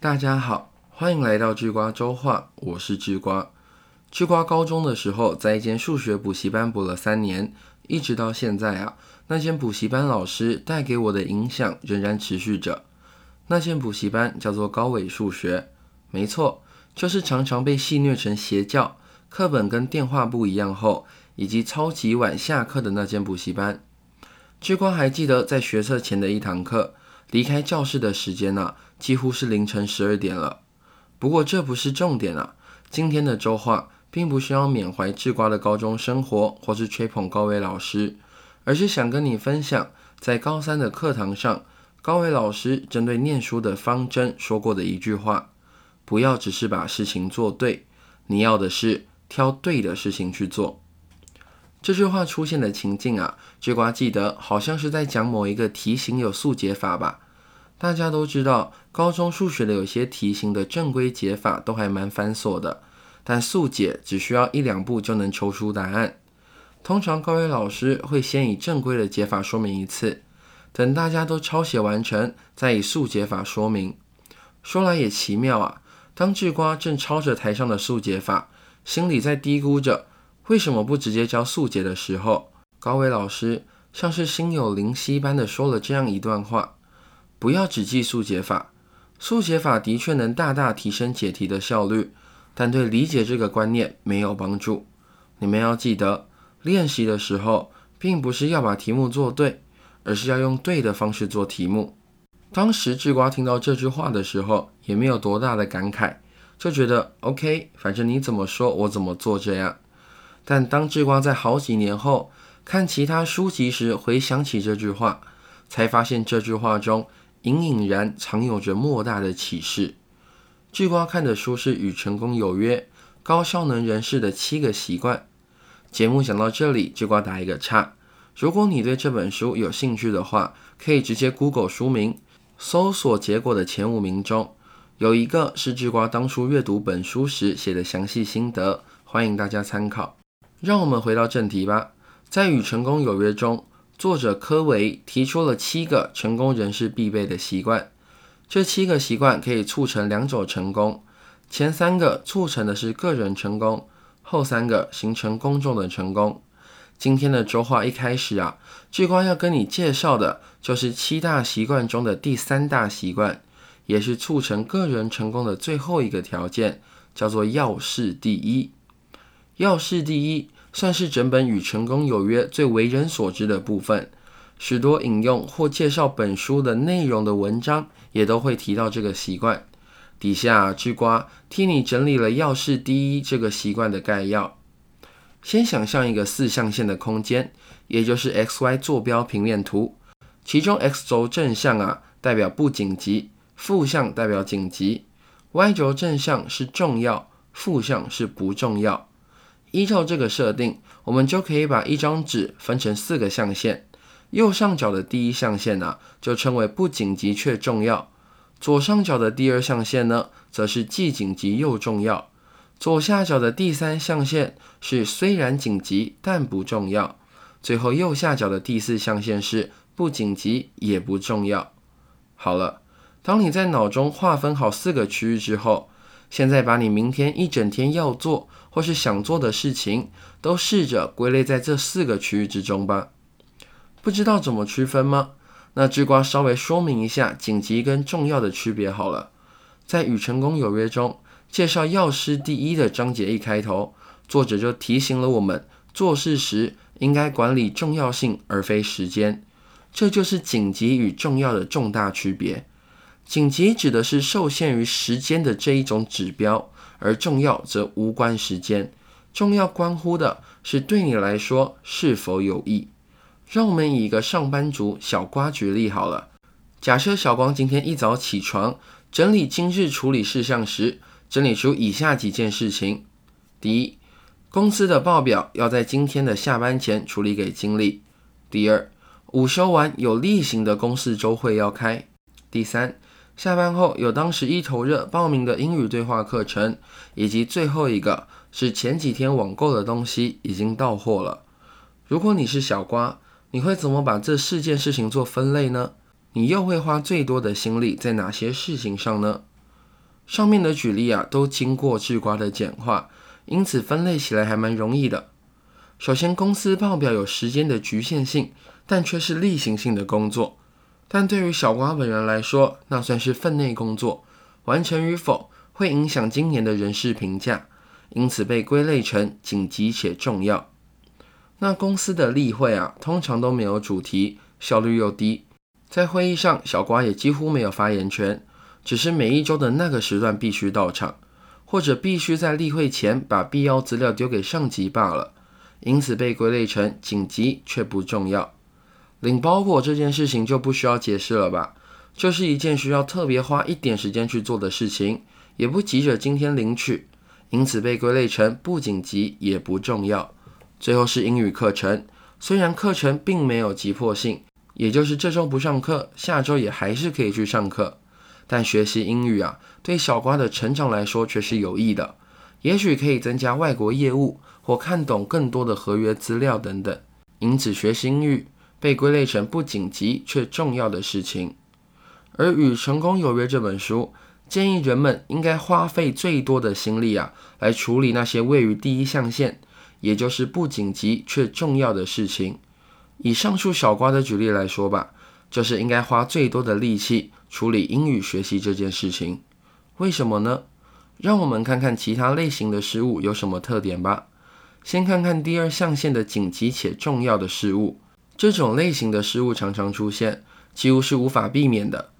大家好，欢迎来到智瓜周话，我是智瓜。智瓜高中的时候在一间数学补习班补了三年，一直到现在啊，那间补习班老师带给我的影响仍然持续着。那间补习班叫做高伟数学，没错，就是常常被戏谑成邪教、课本跟电话簿一样厚，以及超级晚下课的那间补习班。智瓜还记得在学测前的一堂课。离开教室的时间呢，几乎是凌晨十二点了。不过这不是重点啊。今天的周话并不需要缅怀智瓜的高中生活，或是吹捧高伟老师，而是想跟你分享，在高三的课堂上，高伟老师针对念书的方针说过的一句话：不要只是把事情做对，你要的是挑对的事情去做。这句话出现的情境啊，智瓜记得好像是在讲某一个题型有速解法吧。大家都知道，高中数学的有些题型的正规解法都还蛮繁琐的，但速解只需要一两步就能求出答案。通常高一老师会先以正规的解法说明一次，等大家都抄写完成，再以速解法说明。说来也奇妙啊，当智瓜正抄着台上的速解法，心里在嘀咕着。为什么不直接教速解的时候，高伟老师像是心有灵犀般的说了这样一段话：不要只记速解法，速解法的确能大大提升解题的效率，但对理解这个观念没有帮助。你们要记得，练习的时候并不是要把题目做对，而是要用对的方式做题目。当时智瓜听到这句话的时候，也没有多大的感慨，就觉得 OK，反正你怎么说我怎么做这样。但当智瓜在好几年后看其他书籍时，回想起这句话，才发现这句话中隐隐然藏有着莫大的启示。智瓜看的书是《与成功有约：高效能人士的七个习惯》。节目讲到这里，智瓜打一个叉。如果你对这本书有兴趣的话，可以直接 Google 书名，搜索结果的前五名中有一个是智瓜当初阅读本书时写的详细心得，欢迎大家参考。让我们回到正题吧。在《与成功有约》中，作者科维提出了七个成功人士必备的习惯。这七个习惯可以促成两种成功：前三个促成的是个人成功，后三个形成公众的成功。今天的周话一开始啊，智光要跟你介绍的就是七大习惯中的第三大习惯，也是促成个人成功的最后一个条件，叫做要事第一。要事第一，算是整本《与成功有约》最为人所知的部分。许多引用或介绍本书的内容的文章，也都会提到这个习惯。底下智瓜替你整理了要事第一这个习惯的概要。先想象一个四象限的空间，也就是 x y 坐标平面图。其中 x 轴正向啊，代表不紧急；负向代表紧急。y 轴正向是重要，负向是不重要。依照这个设定，我们就可以把一张纸分成四个象限。右上角的第一象限呢，就称为不紧急却重要；左上角的第二象限呢，则是既紧急又重要；左下角的第三象限是虽然紧急但不重要；最后右下角的第四象限是不紧急也不重要。好了，当你在脑中划分好四个区域之后，现在把你明天一整天要做或是想做的事情，都试着归类在这四个区域之中吧。不知道怎么区分吗？那智瓜稍微说明一下紧急跟重要的区别好了。在《与成功有约》中介绍要事第一的章节一开头，作者就提醒了我们，做事时应该管理重要性而非时间，这就是紧急与重要的重大区别。紧急指的是受限于时间的这一种指标，而重要则无关时间。重要关乎的是对你来说是否有益。让我们以一个上班族小瓜举例好了。假设小光今天一早起床，整理今日处理事项时，整理出以下几件事情：第一，公司的报表要在今天的下班前处理给经理；第二，午休完有例行的公司周会要开；第三。下班后有当时一头热报名的英语对话课程，以及最后一个是前几天网购的东西已经到货了。如果你是小瓜，你会怎么把这四件事情做分类呢？你又会花最多的心力在哪些事情上呢？上面的举例啊，都经过智瓜的简化，因此分类起来还蛮容易的。首先，公司报表有时间的局限性，但却是例行性的工作。但对于小瓜本人来说，那算是分内工作，完成与否会影响今年的人事评价，因此被归类成紧急且重要。那公司的例会啊，通常都没有主题，效率又低，在会议上小瓜也几乎没有发言权，只是每一周的那个时段必须到场，或者必须在例会前把必要资料丢给上级罢了。因此被归类成紧急却不重要。领包裹这件事情就不需要解释了吧？就是一件需要特别花一点时间去做的事情，也不急着今天领取，因此被归类成不紧急也不重要。最后是英语课程，虽然课程并没有急迫性，也就是这周不上课，下周也还是可以去上课，但学习英语啊，对小瓜的成长来说却是有益的，也许可以增加外国业务。或看懂更多的合约资料等等，因此学习英语被归类成不紧急却重要的事情。而《与成功有约》这本书建议人们应该花费最多的心力啊，来处理那些位于第一象限，也就是不紧急却重要的事情。以上述小瓜的举例来说吧，就是应该花最多的力气处理英语学习这件事情。为什么呢？让我们看看其他类型的事物有什么特点吧。先看看第二象限的紧急且重要的事物，这种类型的失误常常出现，几乎是无法避免的。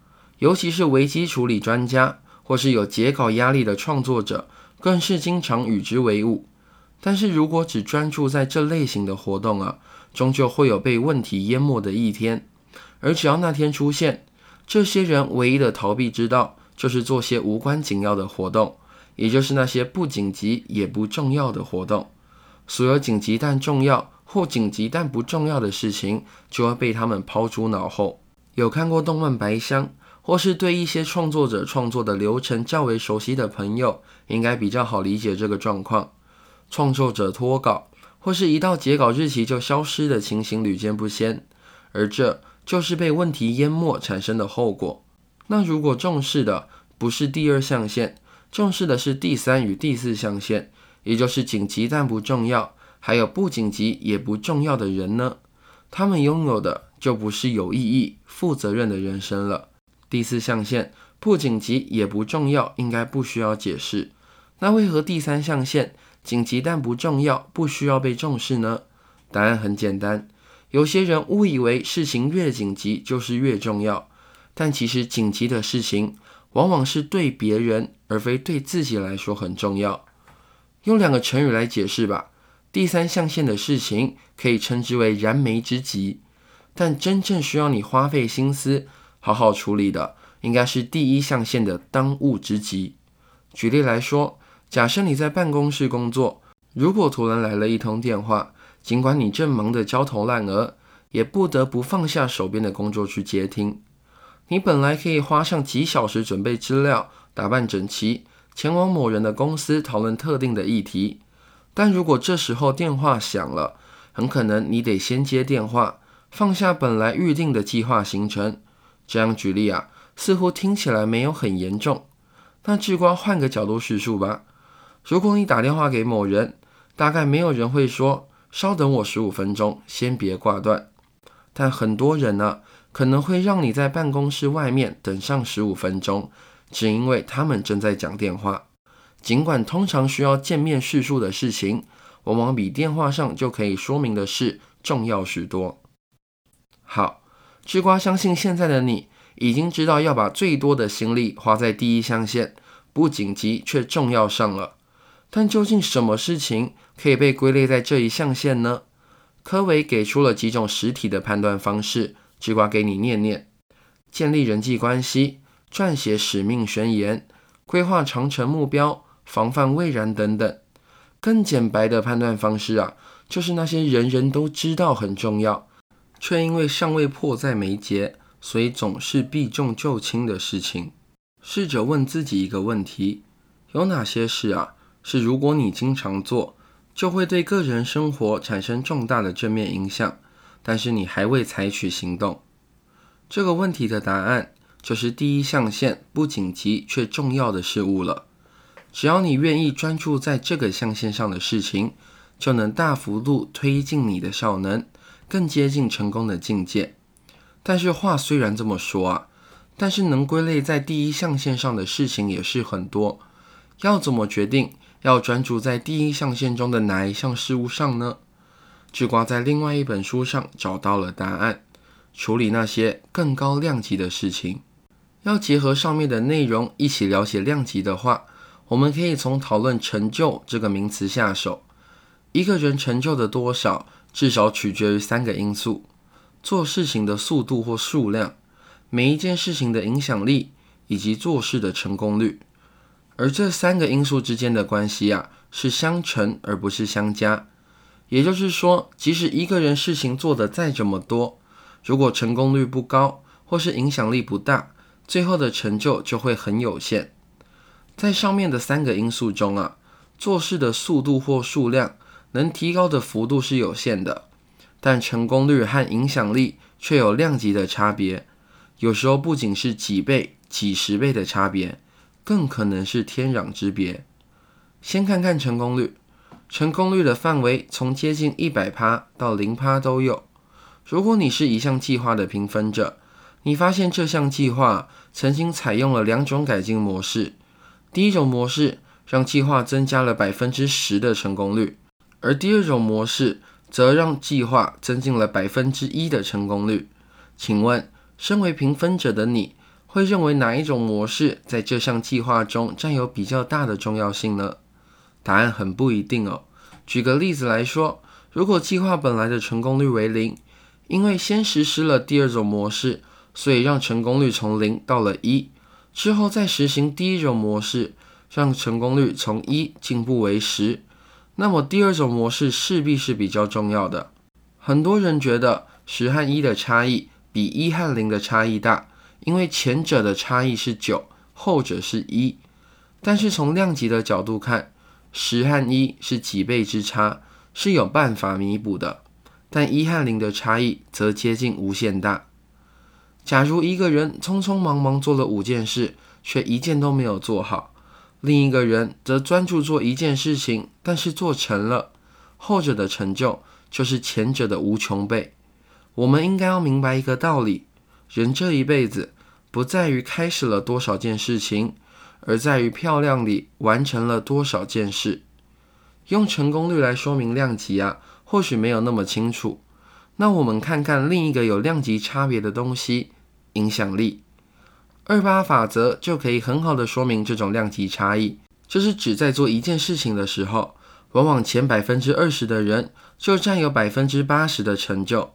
尤其是危机处理专家或是有截稿压力的创作者，更是经常与之为伍。但是如果只专注在这类型的活动啊，终究会有被问题淹没的一天。而只要那天出现，这些人唯一的逃避之道，就是做些无关紧要的活动，也就是那些不紧急也不重要的活动。所有紧急但重要或紧急但不重要的事情，就会被他们抛诸脑后。有看过动漫《白箱》，或是对一些创作者创作的流程较为熟悉的朋友，应该比较好理解这个状况。创作者脱稿，或是一到截稿日期就消失的情形屡见不鲜，而这就是被问题淹没产生的后果。那如果重视的不是第二象限，重视的是第三与第四象限。也就是紧急但不重要，还有不紧急也不重要的人呢？他们拥有的就不是有意义、负责任的人生了。第四象限不紧急也不重要，应该不需要解释。那为何第三象限紧急但不重要，不需要被重视呢？答案很简单，有些人误以为事情越紧急就是越重要，但其实紧急的事情往往是对别人而非对自己来说很重要。用两个成语来解释吧。第三象限的事情可以称之为燃眉之急，但真正需要你花费心思好好处理的，应该是第一象限的当务之急。举例来说，假设你在办公室工作，如果突然来了一通电话，尽管你正忙得焦头烂额，也不得不放下手边的工作去接听。你本来可以花上几小时准备资料，打扮整齐。前往某人的公司讨论特定的议题，但如果这时候电话响了，很可能你得先接电话，放下本来预定的计划行程。这样举例啊，似乎听起来没有很严重。那智光换个角度叙述吧。如果你打电话给某人，大概没有人会说“稍等我十五分钟，先别挂断”。但很多人呢，可能会让你在办公室外面等上十五分钟。只因为他们正在讲电话，尽管通常需要见面叙述的事情，往往比电话上就可以说明的事重要许多。好，吃瓜相信现在的你已经知道要把最多的心力花在第一象限，不紧急却重要上了。但究竟什么事情可以被归类在这一象限呢？科维给出了几种实体的判断方式，吃瓜给你念念：建立人际关系。撰写使命宣言、规划长程目标、防范未然等等。更简白的判断方式啊，就是那些人人都知道很重要，却因为尚未迫在眉睫，所以总是避重就轻的事情。试着问自己一个问题：有哪些事啊，是如果你经常做，就会对个人生活产生重大的正面影响，但是你还未采取行动？这个问题的答案。就是第一象限不紧急却重要的事物了。只要你愿意专注在这个象限上的事情，就能大幅度推进你的效能，更接近成功的境界。但是话虽然这么说啊，但是能归类在第一象限上的事情也是很多。要怎么决定要专注在第一象限中的哪一项事物上呢？智瓜在另外一本书上找到了答案：处理那些更高量级的事情。要结合上面的内容一起了解量级的话，我们可以从讨论成就这个名词下手。一个人成就的多少，至少取决于三个因素。做事情的速度或数量，每一件事情的影响力，以及做事的成功率。而这三个因素之间的关系啊，是相乘而不是相加。也就是说，即使一个人事情做得再怎么多，如果成功率不高，或是影响力不大，最后的成就就会很有限。在上面的三个因素中啊，做事的速度或数量能提高的幅度是有限的。但成功率和影响力却有量级的差别，有时候不仅是几倍、几十倍的差别，更可能是天壤之别。先看看成功率，成功率的范围从接近一百趴到零趴都有。如果你是一项计划的评分者，你发现这项计划曾经采用了两种改进模式，第一种模式让计划增加了百分之十的成功率，而第二种模式。则让计划增进了百分之一的成功率。请问，身为评分者的你会认为哪一种模式在这项计划中占有比较大的重要性呢？答案很不一定哦。举个例子来说，如果计划本来的成功率为零，因为先实施了第二种模式，所以让成功率从零到了一，之后再实行第一种模式，让成功率从一进步为十。那么第二种模式势必是比较重要的。很多人觉得十和一的差异比一和零的差异大，因为前者的差异是九，后者是一。但是从量级的角度看，十和一是几倍之差，是有办法弥补的。但一和零的差异则接近无限大。假如一个人匆匆忙忙做了五件事，却一件都没有做好。另一个人则专注做一件事情，但是做成了，后者的成就就是前者的无穷倍。我们应该要明白一个道理：人这一辈子不在于开始了多少件事情，而在于漂亮地完成了多少件事。用成功率来说明量级啊，或许没有那么清楚。那我们看看另一个有量级差别的东西——影响力。二八法则就可以很好的说明这种量级差异，就是指在做一件事情的时候，往往前百分之二十的人就占有百分之八十的成就。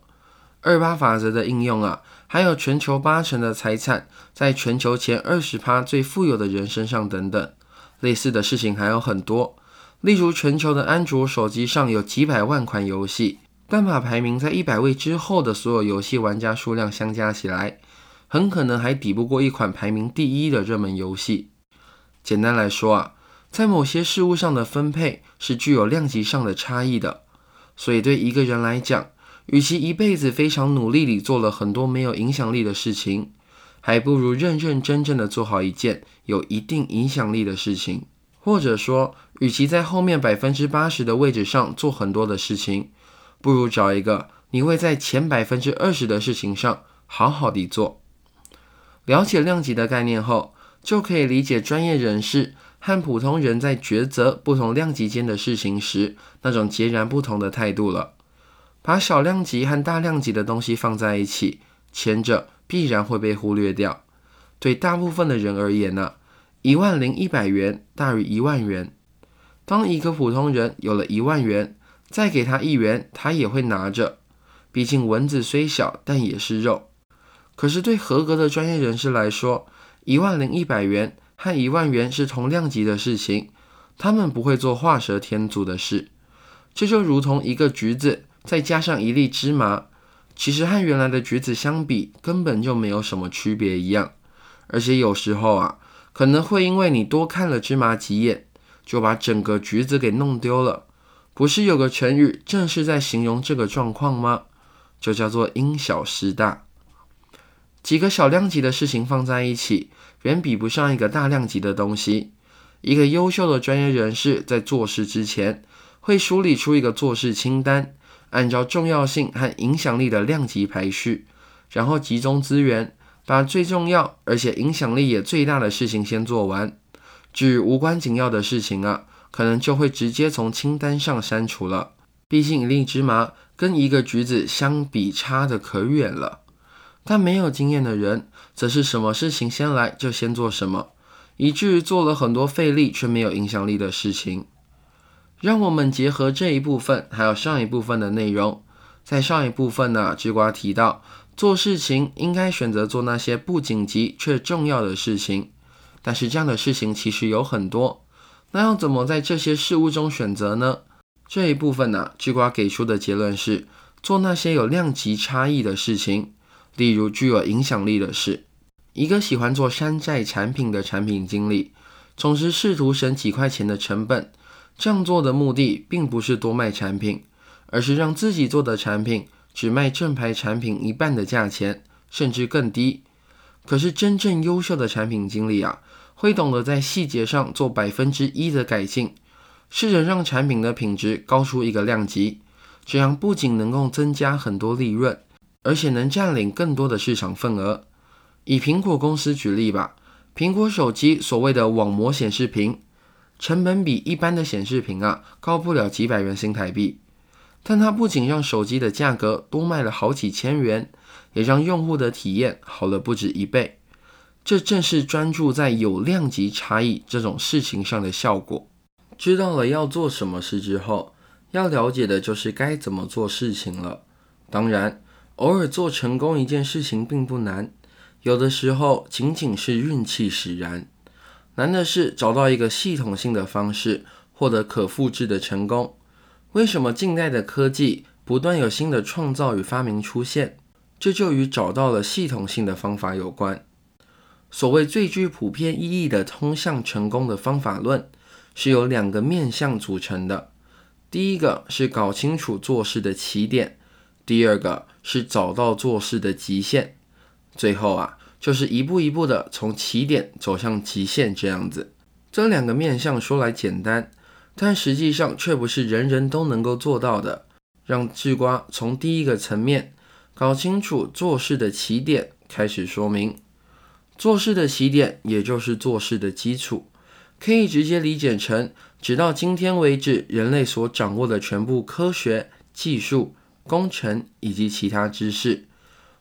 二八法则的应用啊，还有全球八成的财产在全球前二十趴最富有的人身上等等，类似的事情还有很多。例如，全球的安卓手机上有几百万款游戏，但把排名在一百位之后的所有游戏玩家数量相加起来。很可能还抵不过一款排名第一的热门游戏。简单来说啊，在某些事物上的分配是具有量级上的差异的。所以对一个人来讲，与其一辈子非常努力地做了很多没有影响力的事情，还不如认认真真的做好一件有一定影响力的事情。或者说，与其在后面百分之八十的位置上做很多的事情，不如找一个你会在前百分之二十的事情上好好地做。了解量级的概念后，就可以理解专业人士和普通人在抉择不同量级间的事情时那种截然不同的态度了。把小量级和大量级的东西放在一起，前者必然会被忽略掉。对大部分的人而言呢，一万零一百元大于一万元。当一个普通人有了一万元，再给他一元，他也会拿着。毕竟蚊子虽小，但也是肉。可是，对合格的专业人士来说，一万零一百元和一万元是同量级的事情，他们不会做画蛇添足的事。这就如同一个橘子再加上一粒芝麻，其实和原来的橘子相比，根本就没有什么区别一样。而且有时候啊，可能会因为你多看了芝麻几眼，就把整个橘子给弄丢了。不是有个成语正是在形容这个状况吗？就叫做因小失大。几个小量级的事情放在一起，远比不上一个大量级的东西。一个优秀的专业人士在做事之前，会梳理出一个做事清单，按照重要性和影响力的量级排序，然后集中资源，把最重要而且影响力也最大的事情先做完。至于无关紧要的事情啊，可能就会直接从清单上删除了。毕竟一粒芝麻跟一个橘子相比，差得可远了。但没有经验的人，则是什么事情先来就先做什么，以至于做了很多费力却没有影响力的事情。让我们结合这一部分，还有上一部分的内容。在上一部分呢，智瓜提到，做事情应该选择做那些不紧急却重要的事情。但是这样的事情其实有很多，那要怎么在这些事物中选择呢？这一部分呢，智瓜给出的结论是，做那些有量级差异的事情。例如具有影响力的是，一个喜欢做山寨产品的产品经理，总是试图省几块钱的成本。这样做的目的并不是多卖产品，而是让自己做的产品只卖正牌产品一半的价钱，甚至更低。可是真正优秀的产品经理啊，会懂得在细节上做百分之一的改进，试着让产品的品质高出一个量级。这样不仅能够增加很多利润。而且能占领更多的市场份额。以苹果公司举例吧，苹果手机所谓的网膜显示屏，成本比一般的显示屏啊高不了几百元新台币，但它不仅让手机的价格多卖了好几千元，也让用户的体验好了不止一倍。这正是专注在有量级差异这种事情上的效果。知道了要做什么事之后，要了解的就是该怎么做事情了。当然。偶尔做成功一件事情并不难，有的时候仅仅是运气使然。难的是找到一个系统性的方式，获得可复制的成功。为什么近代的科技不断有新的创造与发明出现？这就与找到了系统性的方法有关。所谓最具普遍意义的通向成功的方法论，是由两个面向组成的。第一个是搞清楚做事的起点。第二个是找到做事的极限，最后啊，就是一步一步的从起点走向极限这样子。这两个面向说来简单，但实际上却不是人人都能够做到的。让智瓜从第一个层面搞清楚做事的起点开始说明。做事的起点也就是做事的基础，可以直接理解成，直到今天为止，人类所掌握的全部科学技术。工程以及其他知识，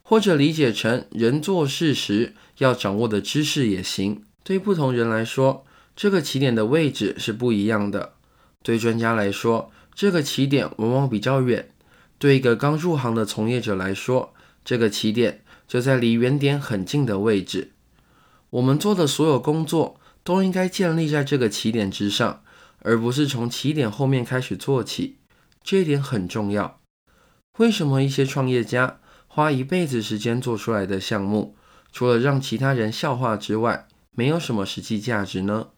或者理解成人做事时要掌握的知识也行。对不同人来说，这个起点的位置是不一样的。对专家来说，这个起点往往比较远；对一个刚入行的从业者来说，这个起点就在离原点很近的位置。我们做的所有工作都应该建立在这个起点之上，而不是从起点后面开始做起。这一点很重要。为什么一些创业家花一辈子时间做出来的项目，除了让其他人笑话之外，没有什么实际价值呢？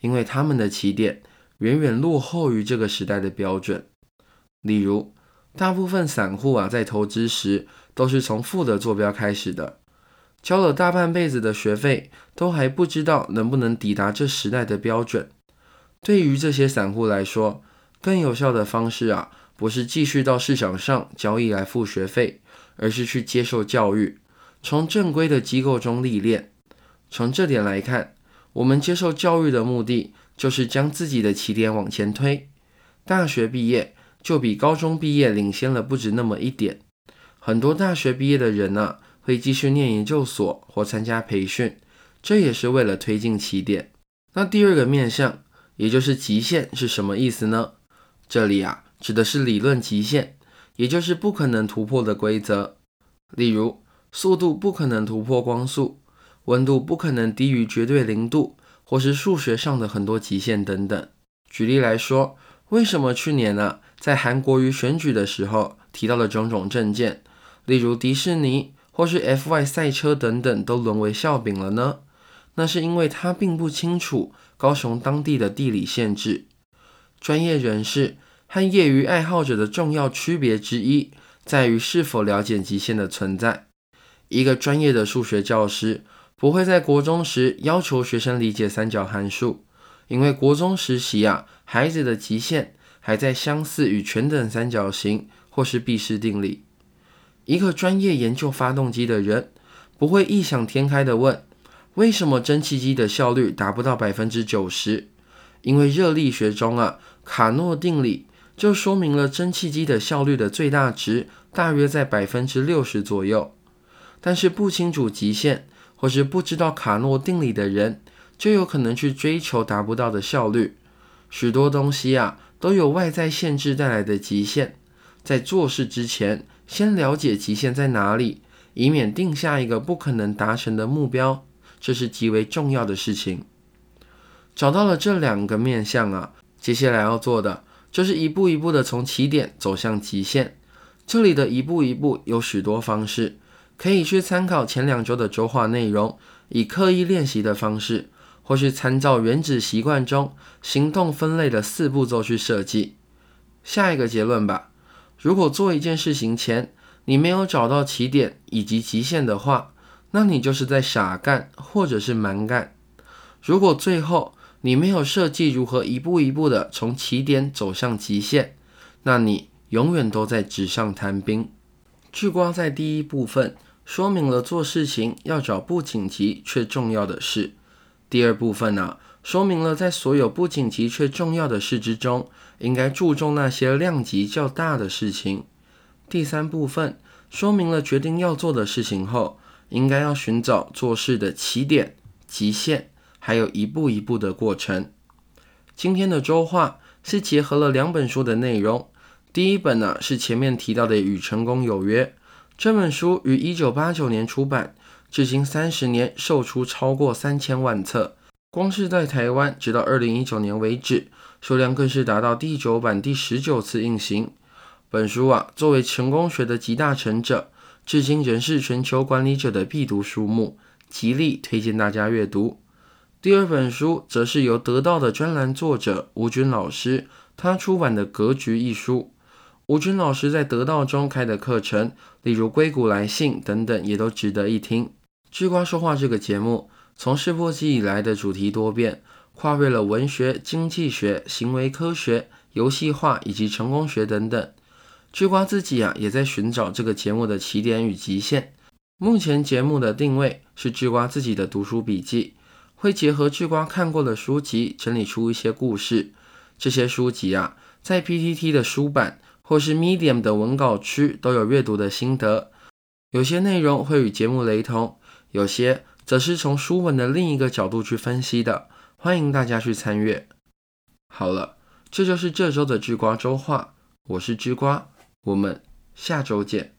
因为他们的起点远远落后于这个时代的标准。例如，大部分散户啊，在投资时都是从负的坐标开始的，交了大半辈子的学费，都还不知道能不能抵达这时代的标准。对于这些散户来说，更有效的方式啊。不是继续到市场上交易来付学费，而是去接受教育，从正规的机构中历练。从这点来看，我们接受教育的目的就是将自己的起点往前推。大学毕业就比高中毕业领先了不止那么一点。很多大学毕业的人呢，会继续念研究所或参加培训，这也是为了推进起点。那第二个面向，也就是极限是什么意思呢？这里啊。指的是理论极限，也就是不可能突破的规则。例如，速度不可能突破光速，温度不可能低于绝对零度，或是数学上的很多极限等等。举例来说，为什么去年呢，在韩国瑜选举的时候提到的种种证件，例如迪士尼或是 F1 赛车等等，都沦为笑柄了呢？那是因为他并不清楚高雄当地的地理限制，专业人士。和业余爱好者的重要区别之一，在于是否了解极限的存在。一个专业的数学教师不会在国中时要求学生理解三角函数，因为国中时期啊，孩子的极限还在相似与全等三角形或是毕氏定理。一个专业研究发动机的人不会异想天开地问，为什么蒸汽机的效率达不到百分之九十？因为热力学中啊，卡诺定理就说明了蒸汽机的效率的最大值大约在百分之六十左右。但是不清楚极限或是不知道卡诺定理的人，就有可能去追求达不到的效率。许多东西啊，都有外在限制带来的极限。在做事之前，先了解极限在哪里，以免定下一个不可能达成的目标，这是极为重要的事情。找到了这两个面向啊，接下来要做的就是一步一步的从起点走向极限。这里的一步一步有许多方式。可以去参考前两周的周话内容，以刻意练习的方式，或是参照原子习惯中行动分类的四步骤去设计。下一个结论吧。如果做一件事情前，你没有找到起点以及极限的话，那你就是在傻干或者是蛮干。如果最后你没有设计如何一步一步的从起点走向极限，那你永远都在纸上谈兵。聚光在第一部分说明了做事情要找不紧急却重要的事。第二部分呢，说明了在所有不紧急却重要的事之中，应该注重那些量级较大的事情。第三部分说明了决定要做的事情后，应该要寻找做事的起点、极限，还有一步一步的过程。今天的周话是结合了两本书的内容。第一本呢是前面提到的《与成功有约》这本书，于一九八九年出版，至今三十年售出超过三千万册。光是在台湾，直到二零一九年为止，数量更是达到第九版第十九次印行。本书啊，作为成功学的集大成者，至今仍是全球管理者的必读书目，极力推荐大家阅读。第二本书则是由得到的专栏作者吴军老师他出版的《格局》一书。吴军老师在得道中开的课程，例如硅谷来信等等，也都值得一听。智瓜说话这个节目，从试播集以来的主题多变，跨越了文学、经济学、行为科学、游戏化以及成功学等等。智瓜自己啊，也在寻找这个节目的起点与极限。目前节目的定位是智瓜自己的读书笔记，会结合智瓜看过的书籍，整理出一些故事。这些书籍啊，在 PTT 的书版。或是 Medium 的文稿区都有阅读的心得，有些内容会与节目雷同，有些则是从书文的另一个角度去分析的，欢迎大家去参阅。好了，这就是这周的智瓜周话，我是智瓜，我们下周见。